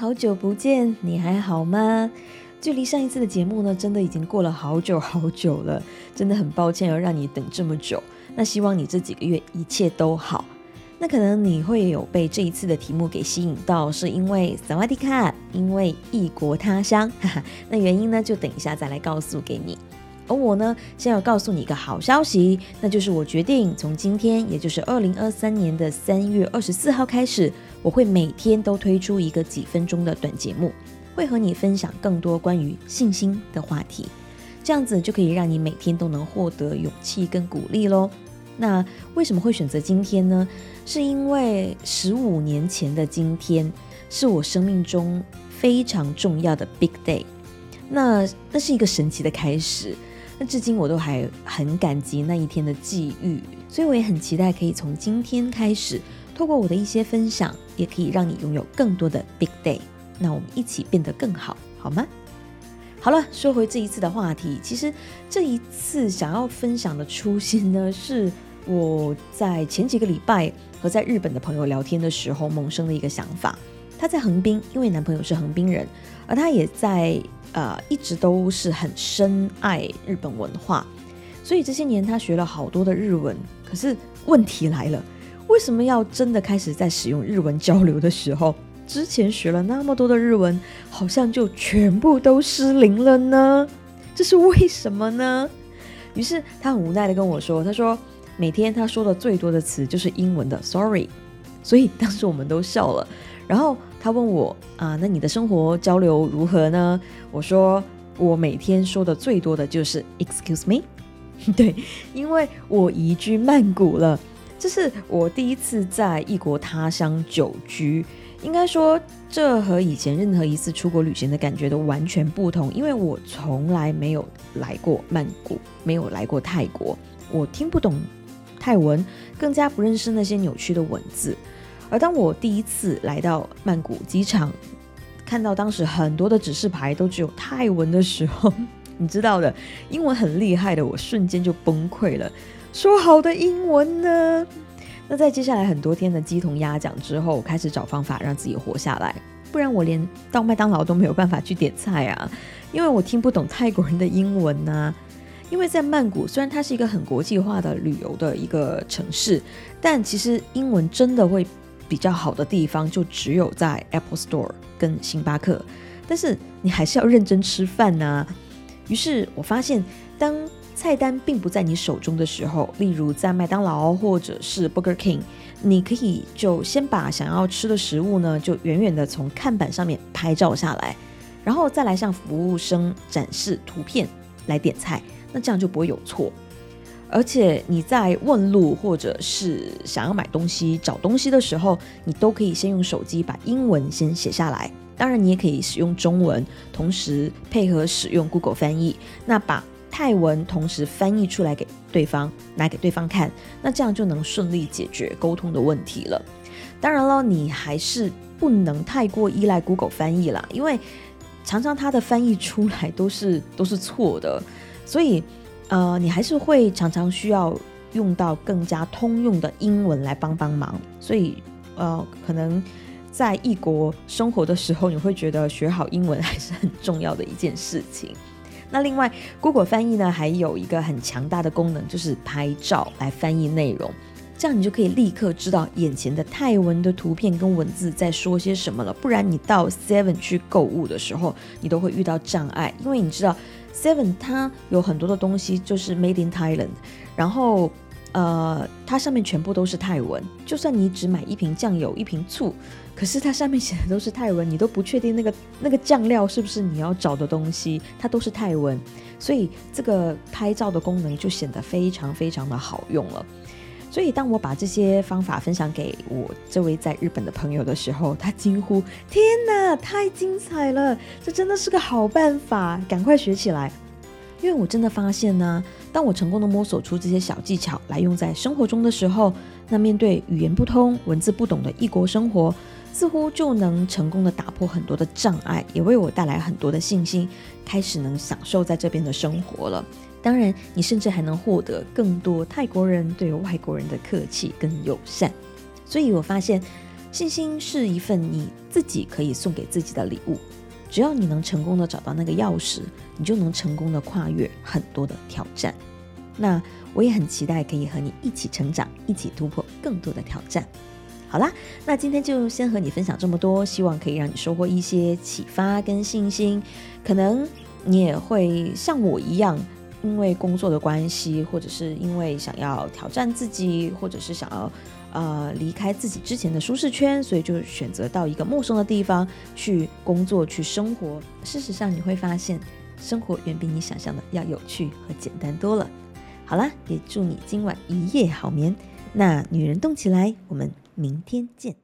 好久不见，你还好吗？距离上一次的节目呢，真的已经过了好久好久了，真的很抱歉要让你等这么久。那希望你这几个月一切都好。那可能你会有被这一次的题目给吸引到，是因为萨瓦迪卡，因为异国他乡，哈哈。那原因呢，就等一下再来告诉给你。而我呢，先要告诉你一个好消息，那就是我决定从今天，也就是二零二三年的三月二十四号开始，我会每天都推出一个几分钟的短节目，会和你分享更多关于信心的话题，这样子就可以让你每天都能获得勇气跟鼓励喽。那为什么会选择今天呢？是因为十五年前的今天是我生命中非常重要的 big day，那那是一个神奇的开始。那至今我都还很感激那一天的际遇，所以我也很期待可以从今天开始，透过我的一些分享，也可以让你拥有更多的 big day。那我们一起变得更好，好吗？好了，说回这一次的话题，其实这一次想要分享的初心呢，是我在前几个礼拜和在日本的朋友聊天的时候萌生的一个想法。她在横滨，因为男朋友是横滨人，而她也在。呃，一直都是很深爱日本文化，所以这些年他学了好多的日文。可是问题来了，为什么要真的开始在使用日文交流的时候，之前学了那么多的日文，好像就全部都失灵了呢？这是为什么呢？于是他很无奈的跟我说：“他说每天他说的最多的词就是英文的 sorry。”所以当时我们都笑了。然后他问我啊，那你的生活交流如何呢？我说我每天说的最多的就是 Excuse me，对，因为我移居曼谷了，这是我第一次在异国他乡久居。应该说，这和以前任何一次出国旅行的感觉都完全不同，因为我从来没有来过曼谷，没有来过泰国，我听不懂泰文，更加不认识那些扭曲的文字。而当我第一次来到曼谷机场，看到当时很多的指示牌都只有泰文的时候，你知道的，英文很厉害的，我瞬间就崩溃了。说好的英文呢？那在接下来很多天的鸡同鸭讲之后，我开始找方法让自己活下来，不然我连到麦当劳都没有办法去点菜啊，因为我听不懂泰国人的英文呐。因为在曼谷，虽然它是一个很国际化的旅游的一个城市，但其实英文真的会。比较好的地方就只有在 Apple Store 跟星巴克，但是你还是要认真吃饭呐。于是我发现，当菜单并不在你手中的时候，例如在麦当劳或者是 Burger King，你可以就先把想要吃的食物呢，就远远的从看板上面拍照下来，然后再来向服务生展示图片来点菜，那这样就不会有错。而且你在问路或者是想要买东西、找东西的时候，你都可以先用手机把英文先写下来。当然，你也可以使用中文，同时配合使用 Google 翻译，那把泰文同时翻译出来给对方，拿给对方看，那这样就能顺利解决沟通的问题了。当然了，你还是不能太过依赖 Google 翻译啦，因为常常它的翻译出来都是都是错的，所以。呃，你还是会常常需要用到更加通用的英文来帮帮忙，所以呃，可能在异国生活的时候，你会觉得学好英文还是很重要的一件事情。那另外，Google 翻译呢，还有一个很强大的功能，就是拍照来翻译内容，这样你就可以立刻知道眼前的泰文的图片跟文字在说些什么了。不然你到 Seven 去购物的时候，你都会遇到障碍，因为你知道。Seven 它有很多的东西就是 Made in Thailand，然后呃它上面全部都是泰文，就算你只买一瓶酱油一瓶醋，可是它上面写的都是泰文，你都不确定那个那个酱料是不是你要找的东西，它都是泰文，所以这个拍照的功能就显得非常非常的好用了。所以，当我把这些方法分享给我这位在日本的朋友的时候，他惊呼：“天哪，太精彩了！这真的是个好办法，赶快学起来！”因为我真的发现呢，当我成功的摸索出这些小技巧来用在生活中的时候，那面对语言不通、文字不懂的异国生活，似乎就能成功的打破很多的障碍，也为我带来很多的信心，开始能享受在这边的生活了。当然，你甚至还能获得更多泰国人对外国人的客气跟友善。所以我发现，信心是一份你自己可以送给自己的礼物。只要你能成功的找到那个钥匙，你就能成功的跨越很多的挑战。那我也很期待可以和你一起成长，一起突破更多的挑战。好啦，那今天就先和你分享这么多，希望可以让你收获一些启发跟信心。可能你也会像我一样，因为工作的关系，或者是因为想要挑战自己，或者是想要呃离开自己之前的舒适圈，所以就选择到一个陌生的地方去工作、去生活。事实上，你会发现生活远比你想象的要有趣和简单多了。好啦，也祝你今晚一夜好眠。那女人动起来，我们明天见。